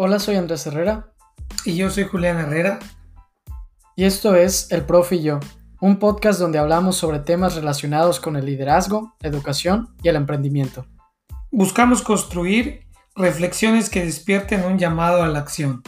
Hola, soy Andrés Herrera. Y yo soy Julián Herrera. Y esto es El Profe y yo, un podcast donde hablamos sobre temas relacionados con el liderazgo, educación y el emprendimiento. Buscamos construir reflexiones que despierten un llamado a la acción.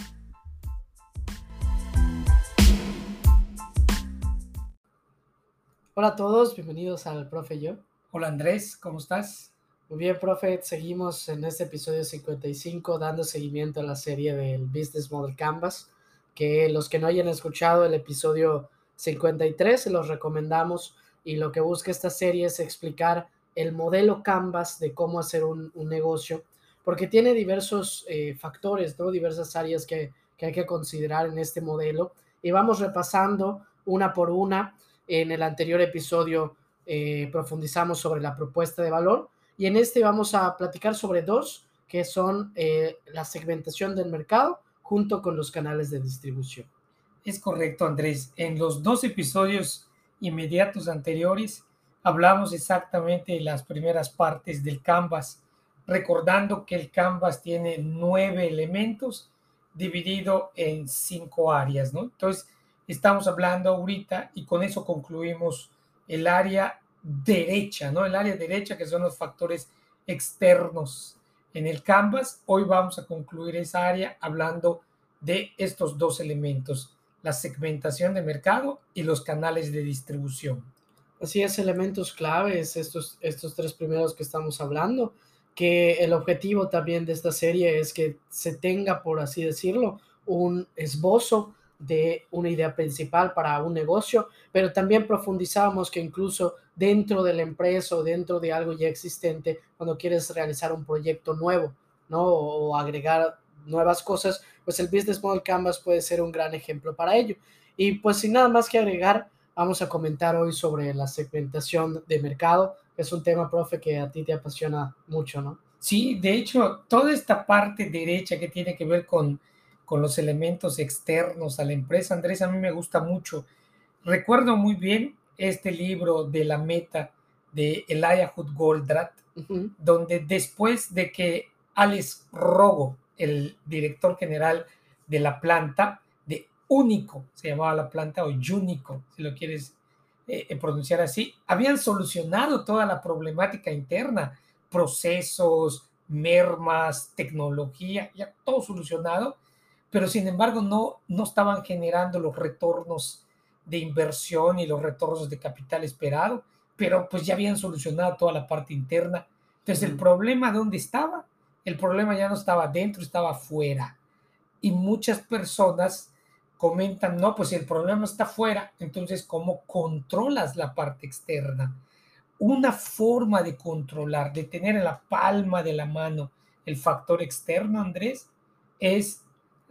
Hola a todos, bienvenidos al Profe y yo. Hola Andrés, ¿cómo estás? Muy bien, profe, seguimos en este episodio 55 dando seguimiento a la serie del Business Model Canvas, que los que no hayan escuchado el episodio 53 se los recomendamos y lo que busca esta serie es explicar el modelo Canvas de cómo hacer un, negocio, porque tiene diversos eh, factores, ¿no? diversas áreas que, que hay que considerar en este modelo y vamos repasando una por una. En el anterior episodio eh, profundizamos sobre la propuesta de valor y en este vamos a platicar sobre dos, que son eh, la segmentación del mercado junto con los canales de distribución. Es correcto, Andrés. En los dos episodios inmediatos anteriores hablamos exactamente de las primeras partes del Canvas, recordando que el Canvas tiene nueve elementos dividido en cinco áreas, ¿no? Entonces, estamos hablando ahorita y con eso concluimos el área derecha, ¿no? El área derecha, que son los factores externos en el Canvas. Hoy vamos a concluir esa área hablando de estos dos elementos, la segmentación de mercado y los canales de distribución. Así es, elementos claves, estos, estos tres primeros que estamos hablando, que el objetivo también de esta serie es que se tenga, por así decirlo, un esbozo de una idea principal para un negocio, pero también profundizamos que incluso dentro de la empresa o dentro de algo ya existente, cuando quieres realizar un proyecto nuevo, ¿no? O agregar nuevas cosas, pues el Business Model Canvas puede ser un gran ejemplo para ello. Y pues sin nada más que agregar, vamos a comentar hoy sobre la segmentación de mercado, que es un tema, profe, que a ti te apasiona mucho, ¿no? Sí, de hecho, toda esta parte derecha que tiene que ver con con los elementos externos a la empresa. Andrés, a mí me gusta mucho. Recuerdo muy bien este libro de la meta de Elijah Hood Goldratt, donde después de que Alex Rogo, el director general de la planta, de Único, se llamaba la planta, o Único, si lo quieres eh, eh, pronunciar así, habían solucionado toda la problemática interna, procesos, mermas, tecnología, ya todo solucionado pero sin embargo no, no estaban generando los retornos de inversión y los retornos de capital esperado, pero pues ya habían solucionado toda la parte interna. Entonces, ¿el problema dónde estaba? El problema ya no estaba dentro, estaba fuera. Y muchas personas comentan, no, pues si el problema está fuera, entonces, ¿cómo controlas la parte externa? Una forma de controlar, de tener en la palma de la mano el factor externo, Andrés, es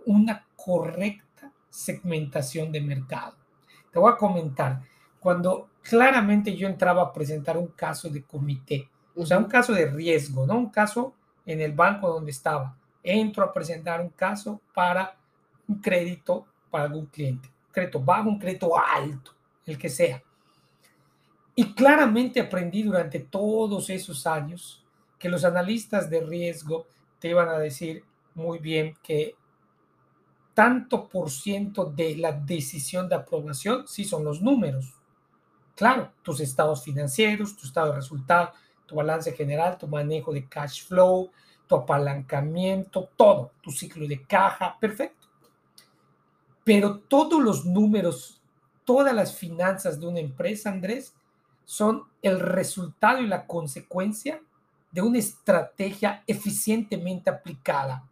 una correcta segmentación de mercado. Te voy a comentar, cuando claramente yo entraba a presentar un caso de comité, o sea, un caso de riesgo, ¿no? Un caso en el banco donde estaba. Entro a presentar un caso para un crédito para algún cliente. crédito bajo, un crédito alto, el que sea. Y claramente aprendí durante todos esos años que los analistas de riesgo te iban a decir muy bien que tanto por ciento de la decisión de aprobación sí son los números. Claro, tus estados financieros, tu estado de resultado, tu balance general, tu manejo de cash flow, tu apalancamiento, todo, tu ciclo de caja, perfecto. Pero todos los números, todas las finanzas de una empresa, Andrés, son el resultado y la consecuencia de una estrategia eficientemente aplicada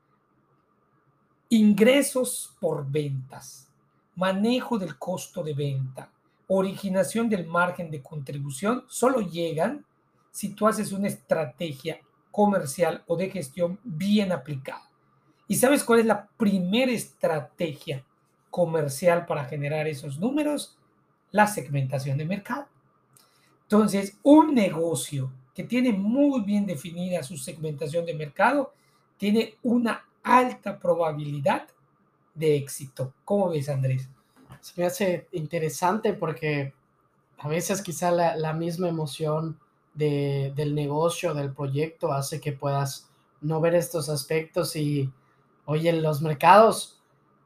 ingresos por ventas, manejo del costo de venta, originación del margen de contribución, solo llegan si tú haces una estrategia comercial o de gestión bien aplicada. ¿Y sabes cuál es la primera estrategia comercial para generar esos números? La segmentación de mercado. Entonces, un negocio que tiene muy bien definida su segmentación de mercado tiene una alta probabilidad de éxito. ¿Cómo ves, Andrés? Se me hace interesante porque a veces quizá la, misma emoción del negocio, del proyecto, hace que puedas no ver estos aspectos y Oye, en los mercados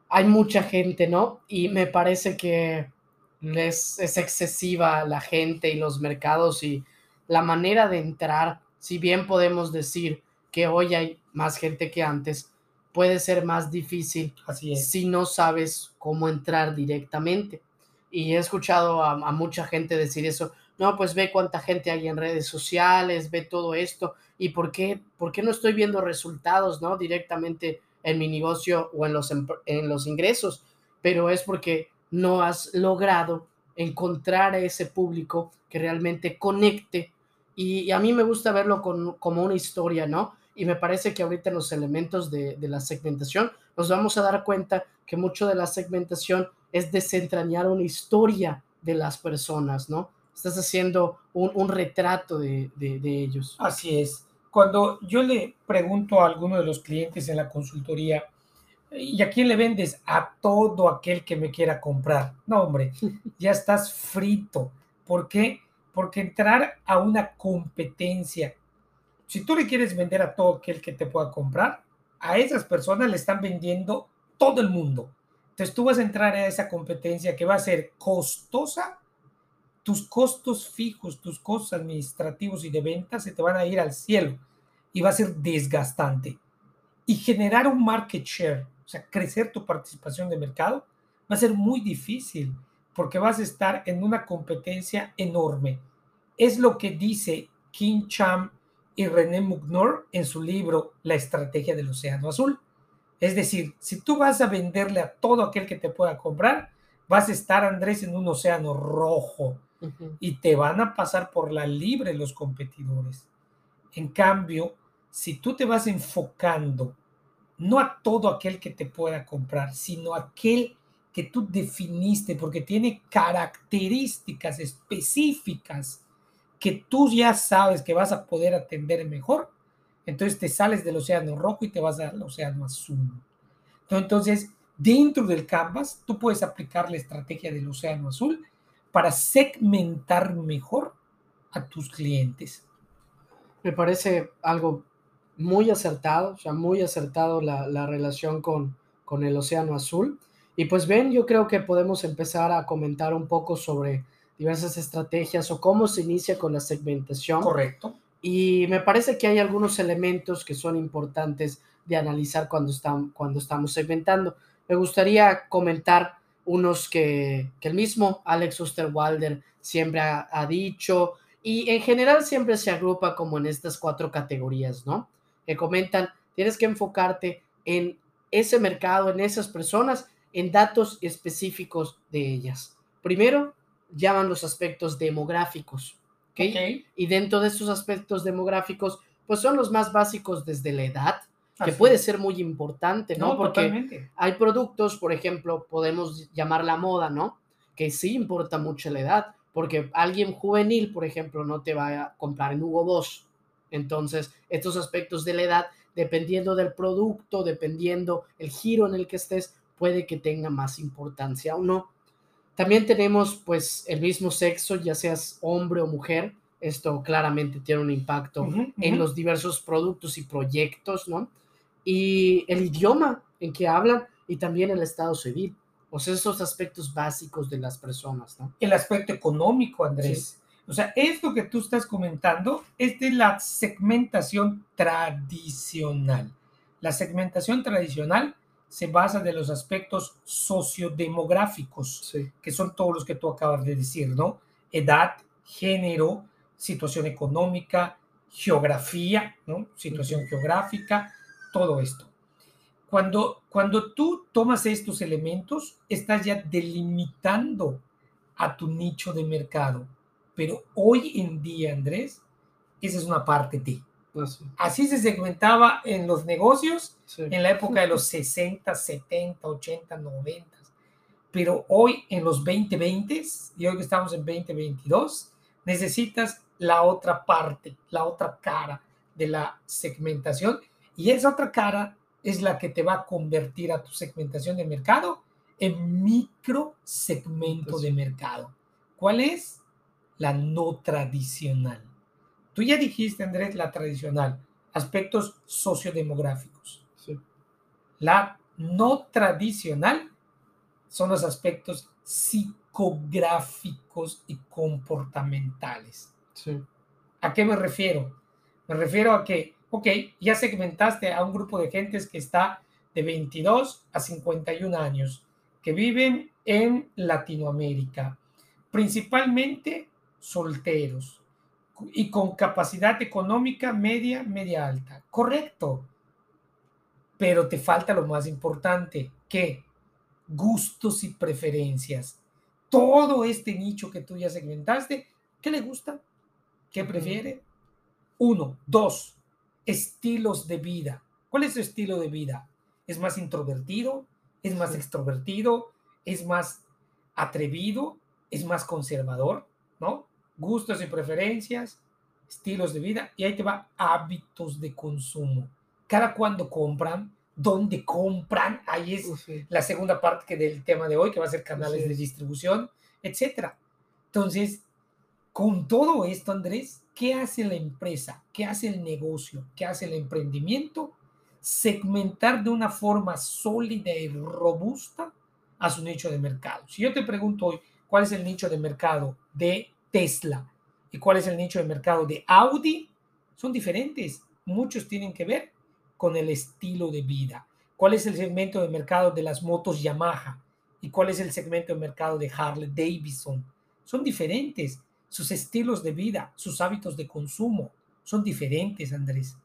hay mucha gente, ¿no? Y me parece que es excesiva la gente y los mercados y la manera de entrar, si bien podemos decir que hoy hay más gente que antes, puede ser más difícil Así es. si no sabes cómo entrar directamente. Y he escuchado a, a, mucha gente decir eso, no, pues ve cuánta gente hay en redes sociales, ve todo esto, y por qué, por qué no estoy viendo resultados, ¿no? Directamente en mi negocio o en los, en los ingresos, pero es porque no has logrado encontrar a ese público que realmente conecte. Y, y a mí me gusta verlo con, como una historia, ¿no? Y me parece que ahorita en los elementos de, de, la segmentación nos vamos a dar cuenta que mucho de la segmentación es desentrañar una historia de las personas, ¿no? Estás haciendo un, un retrato de, de, de, ellos. Así es. Cuando yo le pregunto a alguno de los clientes en la consultoría, ¿y a quién le vendes? A todo aquel que me quiera comprar. No, hombre, ya estás frito. ¿Por qué? Porque entrar a una competencia si tú le quieres vender a todo aquel que te pueda comprar, a esas personas le están vendiendo todo el mundo. Entonces tú vas a entrar a esa competencia que va a ser costosa. Tus costos fijos, tus costos administrativos y de ventas se te van a ir al cielo y va a ser desgastante. Y generar un market share, o sea, crecer tu participación de mercado, va a ser muy difícil porque vas a estar en una competencia enorme. Es lo que dice Kim Cham y René Mugnor en su libro La estrategia del océano azul. Es decir, si tú vas a venderle a todo aquel que te pueda comprar, vas a estar, Andrés, en un océano rojo uh -huh. y te van a pasar por la libre los competidores. En cambio, si tú te vas enfocando no a todo aquel que te pueda comprar, sino a aquel que tú definiste porque tiene características específicas que tú ya sabes que vas a poder atender mejor, entonces te sales del océano rojo y te vas al océano azul. Entonces, dentro del Canvas, tú puedes aplicar la estrategia del océano azul para segmentar mejor a tus clientes. Me parece algo muy acertado, o sea, muy acertado la, la relación con, con el océano azul. Y pues ven, yo creo que podemos empezar a comentar un poco sobre diversas estrategias o cómo se inicia con la segmentación. Correcto. Y me parece que hay algunos elementos que son importantes de analizar cuando, están, cuando estamos segmentando. Me gustaría comentar unos que, que el mismo Alex Osterwalder siempre ha, ha, dicho y en general siempre se agrupa como en estas cuatro categorías, ¿no? Que comentan, tienes que enfocarte en ese mercado, en esas personas, en datos específicos de ellas. Primero, llaman los aspectos demográficos. ¿okay? Okay. Y dentro de estos aspectos demográficos, pues son los más básicos desde la edad, que Así puede ser muy importante, ¿no? no Porque totalmente. hay productos, por ejemplo, podemos llamar la moda, ¿no? Que sí importa mucho la edad, porque alguien juvenil, por ejemplo, no te va a comprar en Hugo Boss. Entonces, estos aspectos de la edad, dependiendo del producto, dependiendo el giro en el que estés, puede que tenga más importancia o no. También tenemos pues el mismo sexo, ya seas hombre o mujer. Esto claramente tiene un impacto uh -huh, uh -huh. en los diversos productos y proyectos, ¿no? Y el idioma en que hablan y también el estado civil. O sea, esos aspectos básicos de las personas, ¿no? El aspecto económico, Andrés. Sí. O sea, esto que tú estás comentando es de la segmentación tradicional. La segmentación tradicional se basa de los aspectos sociodemográficos, sí. que son todos los que tú acabas de decir, ¿no? Edad, género, situación económica, geografía, ¿no? Situación geográfica, todo esto. Cuando, cuando tú tomas estos elementos, estás ya delimitando a tu nicho de mercado. Pero hoy en día, Andrés, esa es una parte de ti. Así. Así se segmentaba en los negocios sí. en la época de los 60, 70, 80, 90. Pero hoy en los 2020 y hoy que estamos en 2022, necesitas la otra parte, la otra cara de la segmentación. Y esa otra cara es la que te va a convertir a tu segmentación de mercado en micro segmento de mercado. ¿Cuál es? La no tradicional. Tú ya dijiste, Andrés, la tradicional, aspectos sociodemográficos. Sí. La no tradicional son los aspectos psicográficos y comportamentales. ¿A qué me refiero? Me refiero a que, ok, ya segmentaste a un grupo de gentes que está de 22 a 51 años, que viven en Latinoamérica, principalmente solteros y con capacidad económica media, media alta. Correcto. Pero te falta lo más importante, que gustos y preferencias. Todo este nicho que tú ya segmentaste, ¿qué le gusta? ¿Qué prefiere? Uno. Dos. Estilos de vida. ¿Cuál es su estilo de vida? ¿Es más introvertido? ¿Es más extrovertido? ¿Es más atrevido? ¿Es más conservador? ¿No? Gustos y preferencias, estilos de vida. Y ahí te va hábitos de consumo. Cada cuando compran, dónde compran, ahí es la segunda parte que del tema de hoy, que va a ser canales de distribución, etcétera. Entonces, con todo esto, Andrés, ¿qué hace la empresa? ¿Qué hace el negocio? ¿Qué hace el emprendimiento? Segmentar de una forma sólida y robusta a su nicho de mercado. Si yo te pregunto hoy, ¿cuál es el nicho de mercado de Tesla y cuál es el nicho de mercado de Audi? Son diferentes. Muchos tienen que ver con el estilo de vida. ¿Cuál es el segmento de mercado de las motos Yamaha? ¿Y cuál es el segmento de mercado de Harley Davidson? Son diferentes. Sus estilos de vida, sus hábitos de consumo son diferentes, Andrés.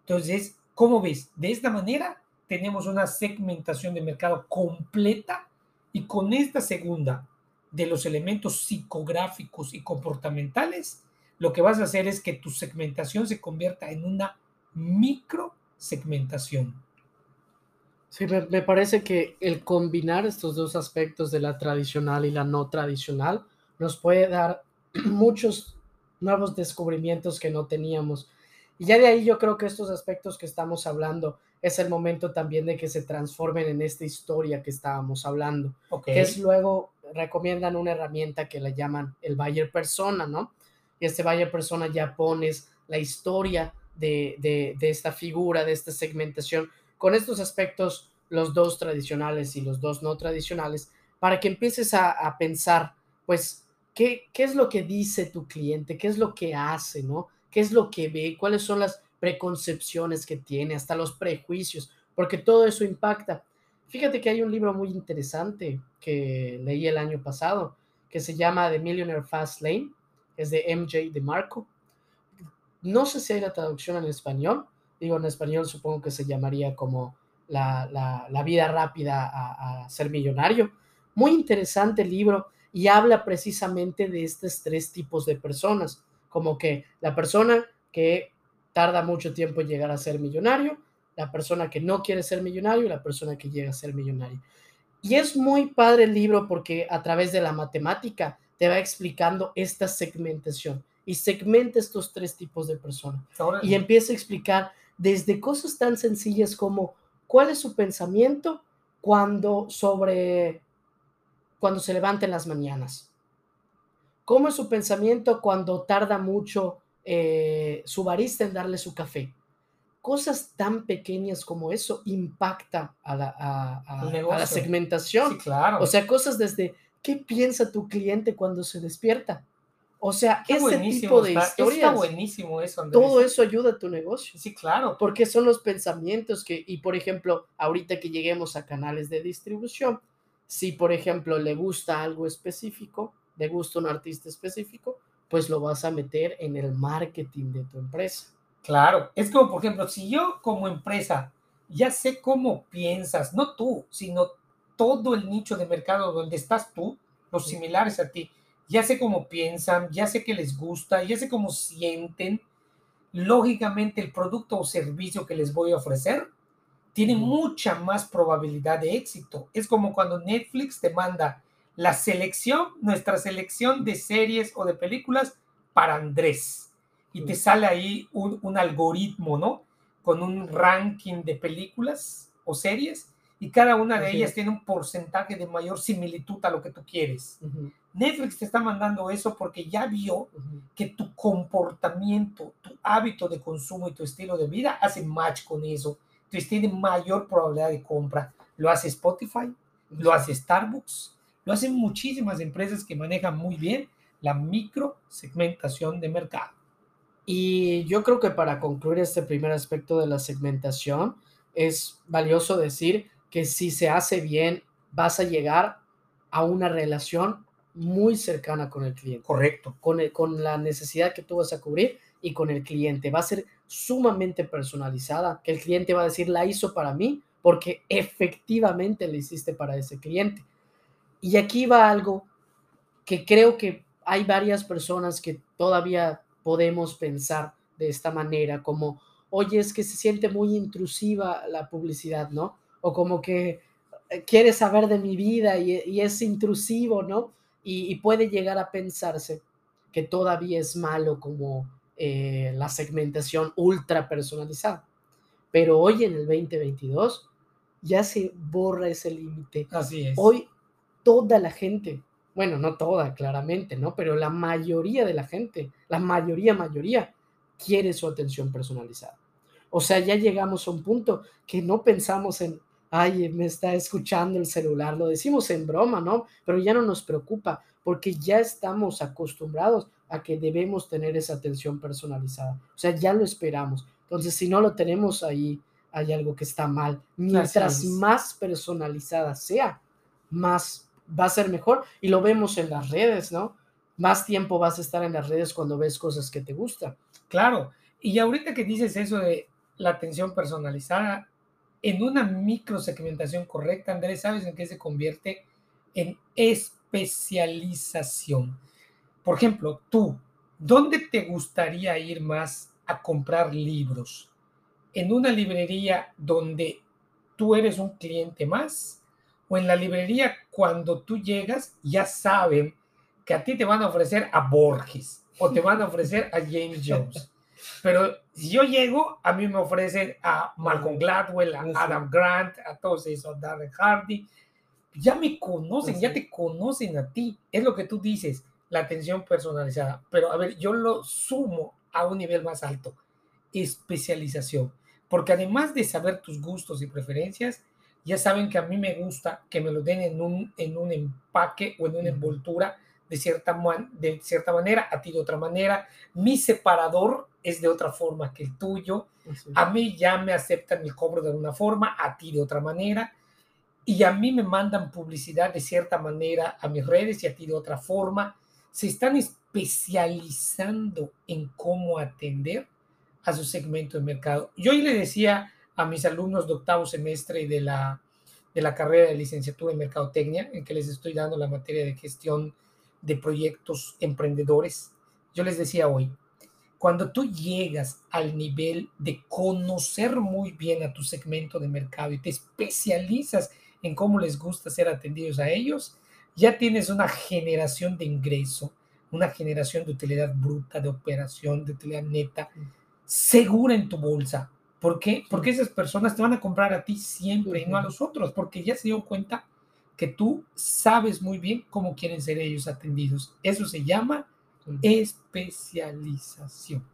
Entonces, ¿cómo ves? De esta manera tenemos una segmentación de mercado completa y con esta segunda de los elementos psicográficos y comportamentales, lo que vas a hacer es que tu segmentación se convierta en una micro segmentación. Sí, me, parece que el combinar estos dos aspectos de la tradicional y la no tradicional nos puede dar muchos nuevos descubrimientos que no teníamos. Y ya de ahí yo creo que estos aspectos que estamos hablando es el momento también de que se transformen en esta historia que estábamos hablando. Que es luego, recomiendan una herramienta que la llaman el Bayer Persona, ¿no? Y este Bayer Persona ya pones la historia de, esta figura, de esta segmentación, con estos aspectos, los dos tradicionales y los dos no tradicionales, para que empieces a, pensar, pues, ¿qué, ¿qué, es lo que dice tu cliente? ¿Qué es lo que hace? ¿no? ¿Qué es lo que ve? ¿Cuáles son las preconcepciones que tiene? Hasta los prejuicios, porque todo eso impacta. Fíjate que hay un libro muy interesante que leí el año pasado, que se llama The Millionaire Fast Lane, es de MJ DeMarco, no sé si hay la traducción en español. Digo, en español supongo que se llamaría como la, vida rápida a, ser millonario. Muy interesante libro y habla precisamente de estos tres tipos de personas, como que la persona que tarda mucho tiempo en llegar a ser millonario, la persona que no quiere ser millonario y la persona que llega a ser millonario. Y es muy padre el libro porque a través de la matemática te va explicando esta segmentación y segmenta estos tres tipos de personas. Y empieza a explicar desde cosas tan sencillas como cuál es su pensamiento cuando sobre cuando se levanta en las mañanas. ¿Cómo es su pensamiento cuando tarda mucho eh, su barista en darle su café? Cosas tan pequeñas como eso impacta a la, a la segmentación. claro. O sea, cosas desde qué piensa tu cliente cuando se despierta o sea, ese tipo de historias. Está buenísimo eso, Todo eso ayuda a tu negocio. Sí, claro. Porque son los pensamientos que, y por ejemplo, ahorita que lleguemos a canales de distribución, si por ejemplo le gusta algo específico, le gusta un artista específico, pues lo vas a meter en el marketing de tu empresa. Claro, es como por ejemplo, si yo como empresa ya sé cómo piensas, no tú, sino todo el nicho de mercado donde estás tú, los similares a ti, ya sé cómo piensan, ya sé qué les gusta, ya sé cómo sienten. Lógicamente el producto o servicio que les voy a ofrecer tiene mucha más probabilidad de éxito. Es como cuando Netflix te manda la selección, nuestra selección de series o de películas para Andrés. Y te sale ahí un, un algoritmo, ¿no? Con un ranking de películas o series y cada una de ellas tiene un porcentaje de mayor similitud a lo que tú quieres. Netflix te está mandando eso porque ya vio que tu comportamiento, tu hábito de consumo y tu estilo de vida hace match con eso. Entonces Entonces tiene mayor probabilidad de compra. Lo hace Spotify, lo hace Starbucks, lo hacen muchísimas empresas que manejan muy bien la micro segmentación de mercado. Y yo creo que para concluir este primer aspecto de la segmentación, es valioso decir que si se hace bien, vas a llegar a una relación muy cercana con el cliente. Correcto. Con, con la necesidad que tú vas a cubrir y con el cliente. Va a ser sumamente personalizada, que el cliente va a decir, la hizo para mí porque efectivamente la hiciste para ese cliente. Y aquí va algo que creo que hay varias personas que todavía podemos pensar de esta manera, como, oye, es que se siente muy intrusiva la publicidad, ¿no? O como que eh, quiere saber de mi vida y, es intrusivo, ¿no? Y, puede llegar a pensarse que todavía es malo como eh, la segmentación ultra personalizada. Pero hoy en el 2022 ya se borra ese límite. Así es. Hoy toda la gente, bueno, no toda, claramente, ¿no? Pero la mayoría de la gente, la mayoría, mayoría, quiere su atención personalizada. O sea, ya llegamos a un punto que no pensamos en, ay, me está escuchando el celular, lo decimos en broma, ¿no? Pero ya no nos preocupa porque ya estamos acostumbrados a que debemos tener esa atención personalizada. O sea, ya lo esperamos. Entonces, si no lo tenemos ahí, hay algo que está mal. Mientras más personalizada sea, más va a ser mejor y lo vemos en las redes, ¿no? Más tiempo vas a estar en las redes cuando ves cosas que te gustan. Claro, y ahorita que dices eso de la atención personalizada, en una microsegmentación correcta, Andrés, ¿sabes en qué se convierte? En especialización. Por ejemplo, tú, ¿dónde te gustaría ir más a comprar libros? ¿En una librería donde tú eres un cliente más? O en la librería, cuando tú llegas, ya saben que a ti te van a ofrecer a Borges o te van a ofrecer a James Jones. Pero si yo llego, a mí me ofrecen a Malcolm Gladwell, a Adam Grant, a todos esos, a Darren Hardy. Ya me conocen, ya te conocen a ti. Es lo que tú dices, la atención personalizada. Pero a ver, yo lo sumo a un nivel más alto, especialización. Porque además de saber tus gustos y preferencias, ya saben que a mí me gusta que me lo den en un, en un empaque o en una envoltura de cierta, de cierta manera, a ti de otra manera. Mi separador es de otra forma que el tuyo. A mí ya me aceptan el cobro de una forma, a ti de otra manera. Y a mí me mandan publicidad de cierta manera a mis redes y a ti de otra forma. Se están especializando en cómo atender a su segmento de mercado. Yo hoy le decía a mis alumnos de octavo semestre de la, de la carrera de licenciatura en Mercadotecnia, en que les estoy dando la materia de gestión de proyectos emprendedores. Yo les decía hoy, cuando tú llegas al nivel de conocer muy bien a tu segmento de mercado y te especializas en cómo les gusta ser atendidos a ellos, ya tienes una generación de ingreso, una generación de utilidad bruta, de operación, de utilidad neta, segura en tu bolsa, ¿Por qué? Porque esas personas te van a comprar a ti siempre y no a los otros, porque ya se dio cuenta que tú sabes muy bien cómo quieren ser ellos atendidos. Eso se llama especialización.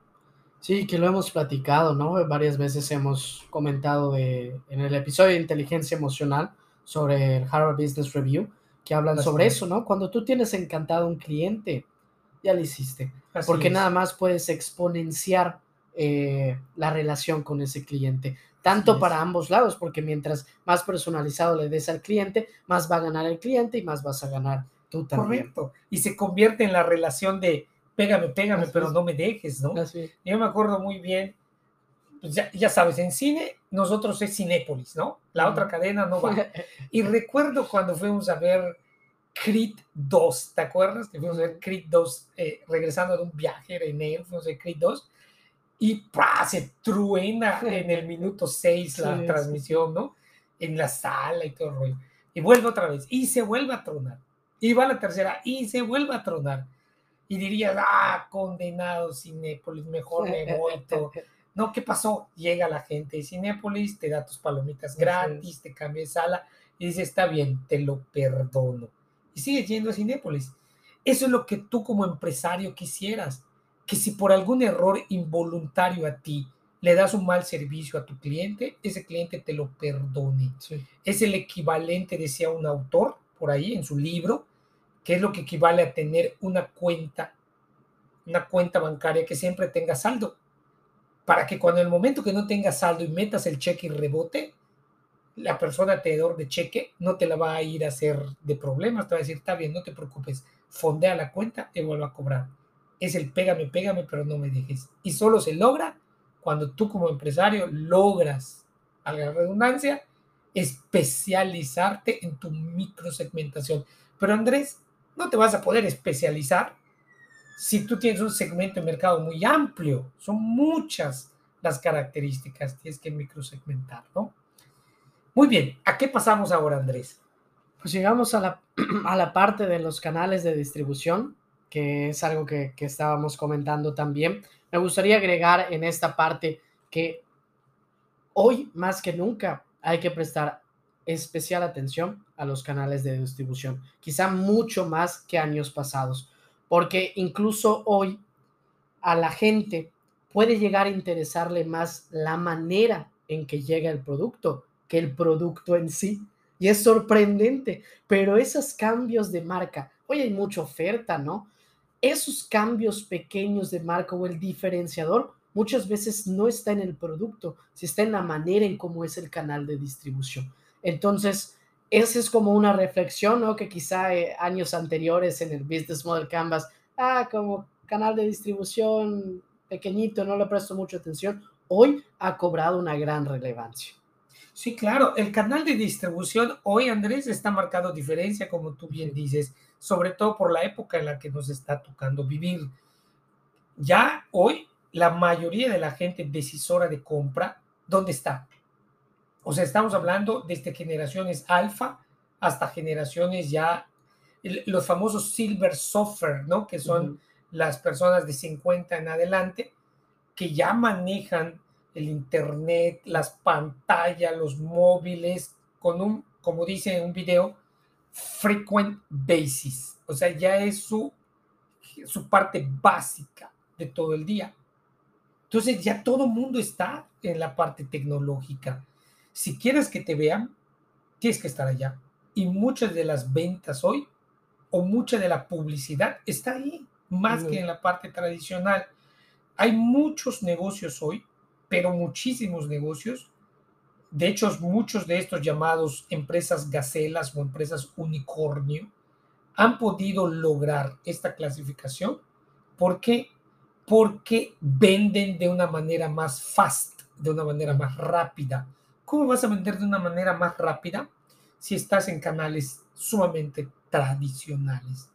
Sí, que lo hemos platicado, ¿no? Varias veces hemos comentado de, en el episodio de inteligencia emocional sobre el Harvard Business Review, que hablan sobre eso, ¿no? Cuando tú tienes encantado a un cliente, ya lo hiciste, porque nada más puedes exponenciar eh, la relación con ese cliente, tanto para ambos lados, porque mientras más personalizado le des al cliente, más va a ganar el cliente y más vas a ganar tú también. Correcto. Y se convierte en la relación de pégame, pégame, pero no me dejes, ¿no? Yo me acuerdo muy bien, pues ya, sabes, en cine nosotros es Cinépolis, ¿no? La otra cadena no va. Y recuerdo cuando fuimos a ver Creed 2, ¿te acuerdas? Que fuimos a ver Creed 2 eh, regresando de un viaje en él, fuimos a ver Creed 2 y se truena en el minuto 6 la transmisión, ¿no? En la sala y todo el rollo. Y vuelve otra vez, y se vuelve a tronar. Y va la tercera, y se vuelve a tronar. Y dirías, ah, condenado Cinépolis, mejor me voy todo. No, ¿qué pasó? Llega la gente de Cinépolis, te da tus palomitas gratis, te cambia de sala y dice, está bien, te lo perdono. Y sigue yendo a Cinépolis. Eso es lo que tú como empresario quisieras que si por algún error involuntario a ti le das un mal servicio a tu cliente, ese cliente te lo perdone. Es el equivalente, decía un autor por ahí en su libro, que es lo que equivale a tener una cuenta, una cuenta bancaria que siempre tenga saldo, para que cuando en el momento que no tengas saldo y metas el cheque y rebote, la persona tenedor de cheque no te la va a ir a hacer de problemas, te va a decir, está bien, no te preocupes, fondea la cuenta y vuelvo a cobrar. Es el pégame, pégame, pero no me dejes. Y solo se logra cuando tú como empresario logras, a la redundancia, especializarte en tu microsegmentación. Pero Andrés, no te vas a poder especializar si tú tienes un segmento de mercado muy amplio. Son muchas las características, tienes que microsegmentar, ¿no? Muy bien, ¿a qué pasamos ahora, Andrés? Pues llegamos a la, a la parte de los canales de distribución, que es algo que, que estábamos comentando también. Me gustaría agregar en esta parte que hoy más que nunca hay que prestar especial atención a los canales de distribución, quizá mucho más que años pasados, porque incluso hoy a la gente puede llegar a interesarle más la manera en que llega el producto que el producto en sí. Y es sorprendente, pero esos cambios de marca, hoy hay mucha oferta, ¿no? Esos cambios pequeños de marca o el diferenciador muchas veces no está en el producto, si está en la manera en cómo es el canal de distribución. Entonces, esa es como una reflexión, ¿no? Que quizá eh, años anteriores en el Business Model Canvas, ah, como canal de distribución pequeñito, no le presto mucha atención, hoy ha cobrado una gran relevancia. Sí, claro, el canal de distribución hoy, Andrés, está marcado diferencia, como tú bien dices, sobre todo por la época en la que nos está tocando vivir. Ya hoy, la mayoría de la gente decisora de compra, ¿dónde está? O sea, estamos hablando desde generaciones alfa hasta generaciones ya, los famosos silver software, ¿no? Que son las personas de 50 en adelante, que ya manejan el internet, las pantallas, los móviles, con un, como dice en un video, frequent basis. O sea, ya es su, su parte básica de todo el día. Entonces ya todo mundo está en la parte tecnológica. Si quieres que te vean, tienes que estar allá. Y muchas de las ventas hoy o mucha de la publicidad está ahí, más que en la parte tradicional. Hay muchos negocios hoy pero muchísimos negocios. De hecho, muchos de estos llamados empresas gacelas o empresas unicornio han podido lograr esta clasificación. ¿Por qué? Porque venden de una manera más fast, de una manera más rápida. ¿Cómo vas a vender de una manera más rápida si estás en canales sumamente tradicionales?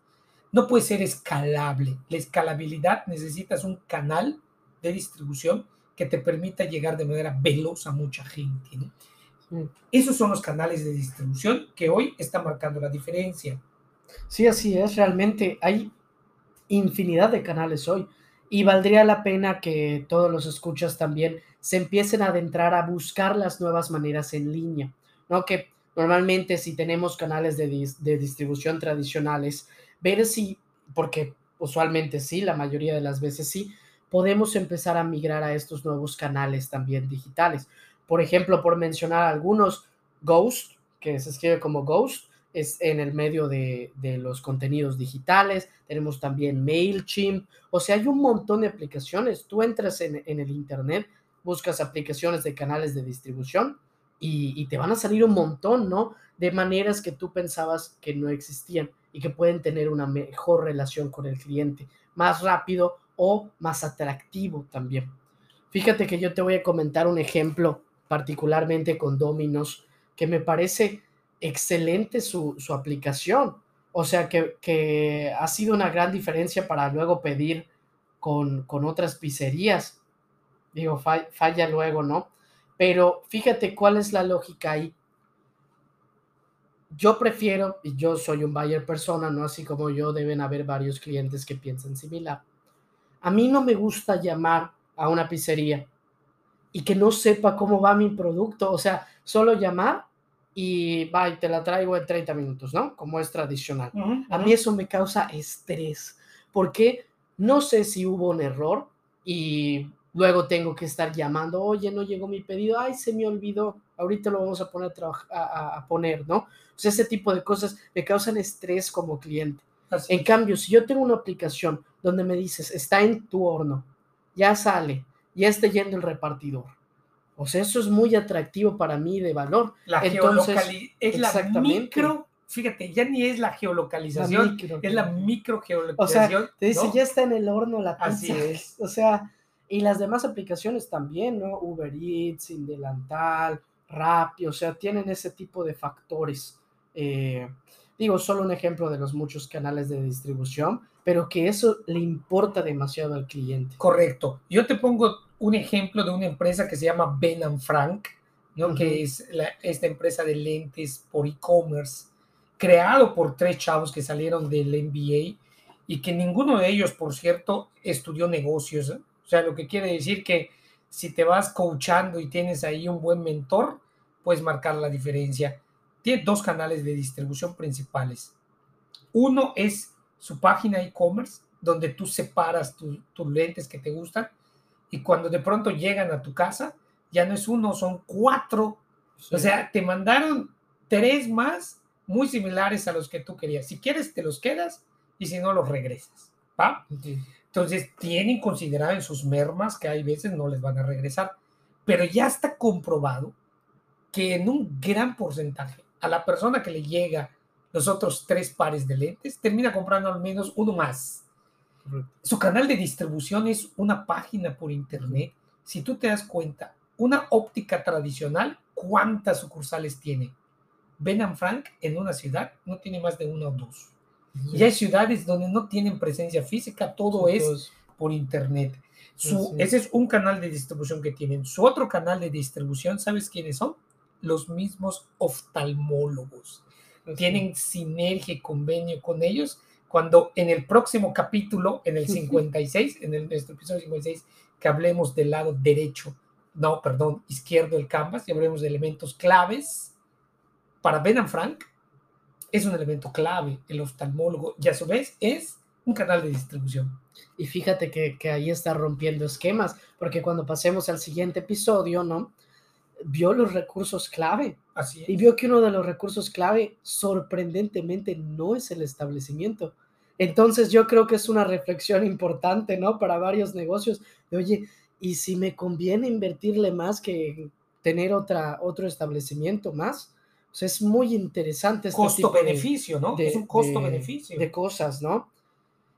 No puede ser escalable. La escalabilidad necesitas un canal de distribución que te permita llegar de manera veloz a mucha gente. Esos son los canales de distribución que hoy están marcando la diferencia. Sí, así es, realmente hay infinidad de canales hoy y valdría la pena que todos los escuchas también se empiecen a adentrar a buscar las nuevas maneras en línea, ¿no? Que normalmente si tenemos canales de, de distribución tradicionales, ver si, porque usualmente sí, la mayoría de las veces sí, podemos empezar a migrar a estos nuevos canales también digitales. Por ejemplo, por mencionar algunos, Ghost, que se escribe como Ghost, es en el medio de, los contenidos digitales. Tenemos también MailChimp. O sea, hay un montón de aplicaciones. Tú entras en, el Internet, buscas aplicaciones de canales de distribución y, y, te van a salir un montón, ¿no? De maneras que tú pensabas que no existían y que pueden tener una mejor relación con el cliente, más rápido o más atractivo también. Fíjate que yo te voy a comentar un ejemplo particularmente con Dominos que me parece excelente su, aplicación. O sea que, ha sido una gran diferencia para luego pedir con, otras pizzerías. Digo, falla luego, ¿no? Pero fíjate cuál es la lógica ahí. Yo prefiero, y yo soy un buyer persona, ¿no? Así como yo, deben haber varios clientes que piensan similar a mí no me gusta llamar a una pizzería y que no sepa cómo va mi producto. O sea, solo llamar y va y te la traigo en 30 minutos, ¿no? Como es tradicional. A mí eso me causa estrés porque no sé si hubo un error y Luego tengo que estar llamando, oye, no llegó mi pedido, ay, se me olvidó, ahorita lo vamos a poner a, poner, ¿no? O sea, ese tipo de cosas me causan estrés como cliente. En cambio, si yo tengo una aplicación donde me dices, está en tu horno, ya sale, ya está yendo el repartidor. O sea, eso es muy atractivo para mí de valor. La Entonces, es la micro, fíjate, ya ni es la geolocalización, es la micro geolocalización. O sea, te dice, ya está en el horno la pizza. Así es. O sea, y las demás aplicaciones también, ¿no? Uber Eats, Indelantal, Rappi, o sea, tienen ese tipo de factores. Eh, digo, solo un ejemplo de los muchos canales de distribución, pero que eso le importa demasiado al cliente. Correcto. Yo te pongo un ejemplo de una empresa que se llama Ben Frank, ¿no? que es esta empresa de lentes por e-commerce, creado por tres chavos que salieron del MBA y que ninguno de ellos, por cierto, estudió negocios. ¿eh? O sea, lo que quiere decir que si te vas coachando y tienes ahí un buen mentor, puedes marcar la diferencia. Tiene dos canales de distribución principales. Uno es su página e-commerce, donde tú separas tus lentes que te gustan y cuando de pronto llegan a tu casa, ya no es uno, son cuatro. O sea, te mandaron tres más muy similares a los que tú querías. Si quieres, te los quedas y si no, los regresas. ¿Va? Entonces, tienen considerado en sus mermas que hay veces no les van a regresar, pero ya está comprobado que en un gran porcentaje a la persona que le llega los otros tres pares de lentes termina comprando al menos uno más. Su canal de distribución es una página por internet. Si tú te das cuenta, una óptica tradicional, ¿cuántas sucursales tiene? Ben Frank en una ciudad no tiene más de una o dos. Y hay ciudades donde no tienen presencia física, todo es por internet. ese es un canal de distribución que tienen. Su otro canal de distribución, ¿sabes quiénes son? Los mismos oftalmólogos. Tienen sinergia y convenio con ellos. Cuando en el próximo capítulo, en el 56, en el, nuestro episodio 56, que hablemos del lado derecho, no, perdón, izquierdo del canvas, y hablemos de elementos claves para Ben Frank, es un elemento clave, el oftalmólogo, y a su vez es un canal de distribución. Y fíjate que, que, ahí está rompiendo esquemas, porque cuando pasemos al siguiente episodio, ¿no? Vio los recursos clave. Así Y vio que uno de los recursos clave, sorprendentemente, no es el establecimiento. Entonces yo creo que es una reflexión importante, ¿no? Para varios negocios, de oye, ¿y si me conviene invertirle más que tener otra, otro establecimiento más? es muy interesante. Este Costo-beneficio, ¿no? es un costo-beneficio. De, cosas, ¿no?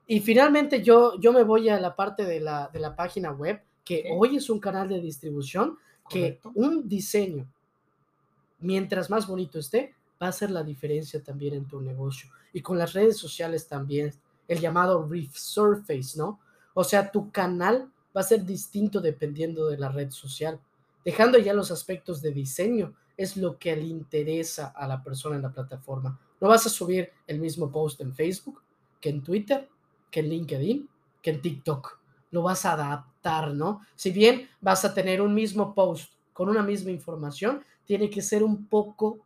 Y finalmente yo, yo me voy a la parte de la, de la página web, que hoy es un canal de distribución, que un diseño, mientras más bonito esté, va a hacer la diferencia también en tu negocio. Y con las redes sociales también, el llamado resurface, ¿no? O sea, tu canal va a ser distinto dependiendo de la red social, dejando ya los aspectos de diseño es lo que le interesa a la persona en la plataforma. No vas a subir el mismo post en Facebook que en Twitter, que en LinkedIn, que en TikTok. Lo vas a adaptar, Si bien vas a tener un mismo post con una misma información, tiene que ser un poco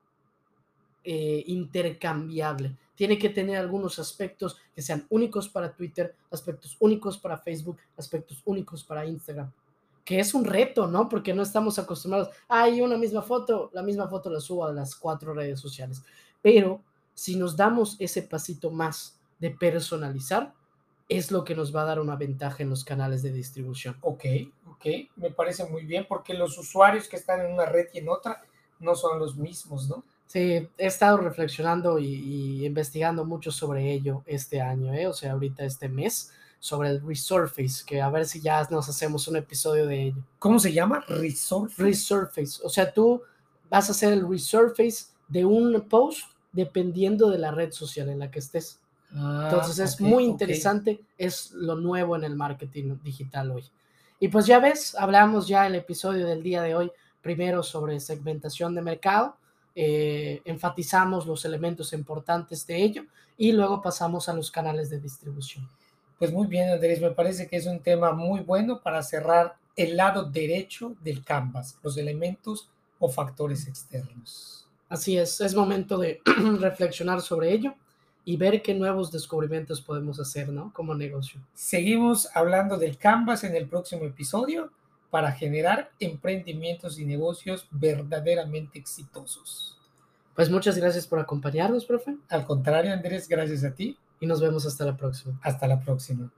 eh, intercambiable. Tiene que tener algunos aspectos que sean únicos para Twitter, aspectos únicos para Facebook, aspectos únicos para Instagram que es un reto, ¿no? Porque no estamos acostumbrados, hay una misma foto, la misma foto la subo a las cuatro redes sociales. Pero si nos damos ese pasito más de personalizar, es lo que nos va a dar una ventaja en los canales de distribución. Ok, ok, me parece muy bien porque los usuarios que están en una red y en otra no son los mismos, ¿no? Sí, he estado reflexionando y, y investigando mucho sobre ello este año, ¿eh? o sea, ahorita este mes sobre el resurface, que a ver si ya nos hacemos un episodio de ello. ¿Cómo se llama? Resurface. Resurface. O sea, tú vas a hacer el resurface de un post dependiendo de la red social en la que estés. Ah, Entonces es muy interesante, es lo nuevo en el marketing digital hoy. Y pues ya ves, hablamos ya el episodio del día de hoy, primero sobre segmentación de mercado, eh, enfatizamos los elementos importantes de ello y luego pasamos a los canales de distribución. Pues muy bien, Andrés, me parece que es un tema muy bueno para cerrar el lado derecho del canvas, los elementos o factores externos. Así es, es momento de reflexionar sobre ello y ver qué nuevos descubrimientos podemos hacer, ¿no? Como negocio. Seguimos hablando del canvas en el próximo episodio para generar emprendimientos y negocios verdaderamente exitosos. Pues muchas gracias por acompañarnos, profe. Al contrario, Andrés, gracias a ti. Y nos vemos hasta la próxima. Hasta la próxima.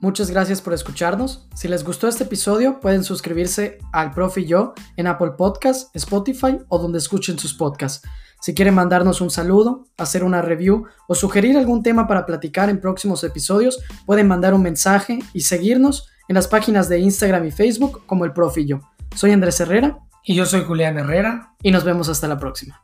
Muchas gracias por escucharnos. Si les gustó este episodio, pueden suscribirse al Profe y yo en Apple Podcasts, Spotify o donde escuchen sus podcasts. Si quieren mandarnos un saludo, hacer una review o sugerir algún tema para platicar en próximos episodios, pueden mandar un mensaje y seguirnos en las páginas de Instagram y Facebook como el Profe y yo. Soy Andrés Herrera. Y yo soy Julián Herrera. Y nos vemos hasta la próxima.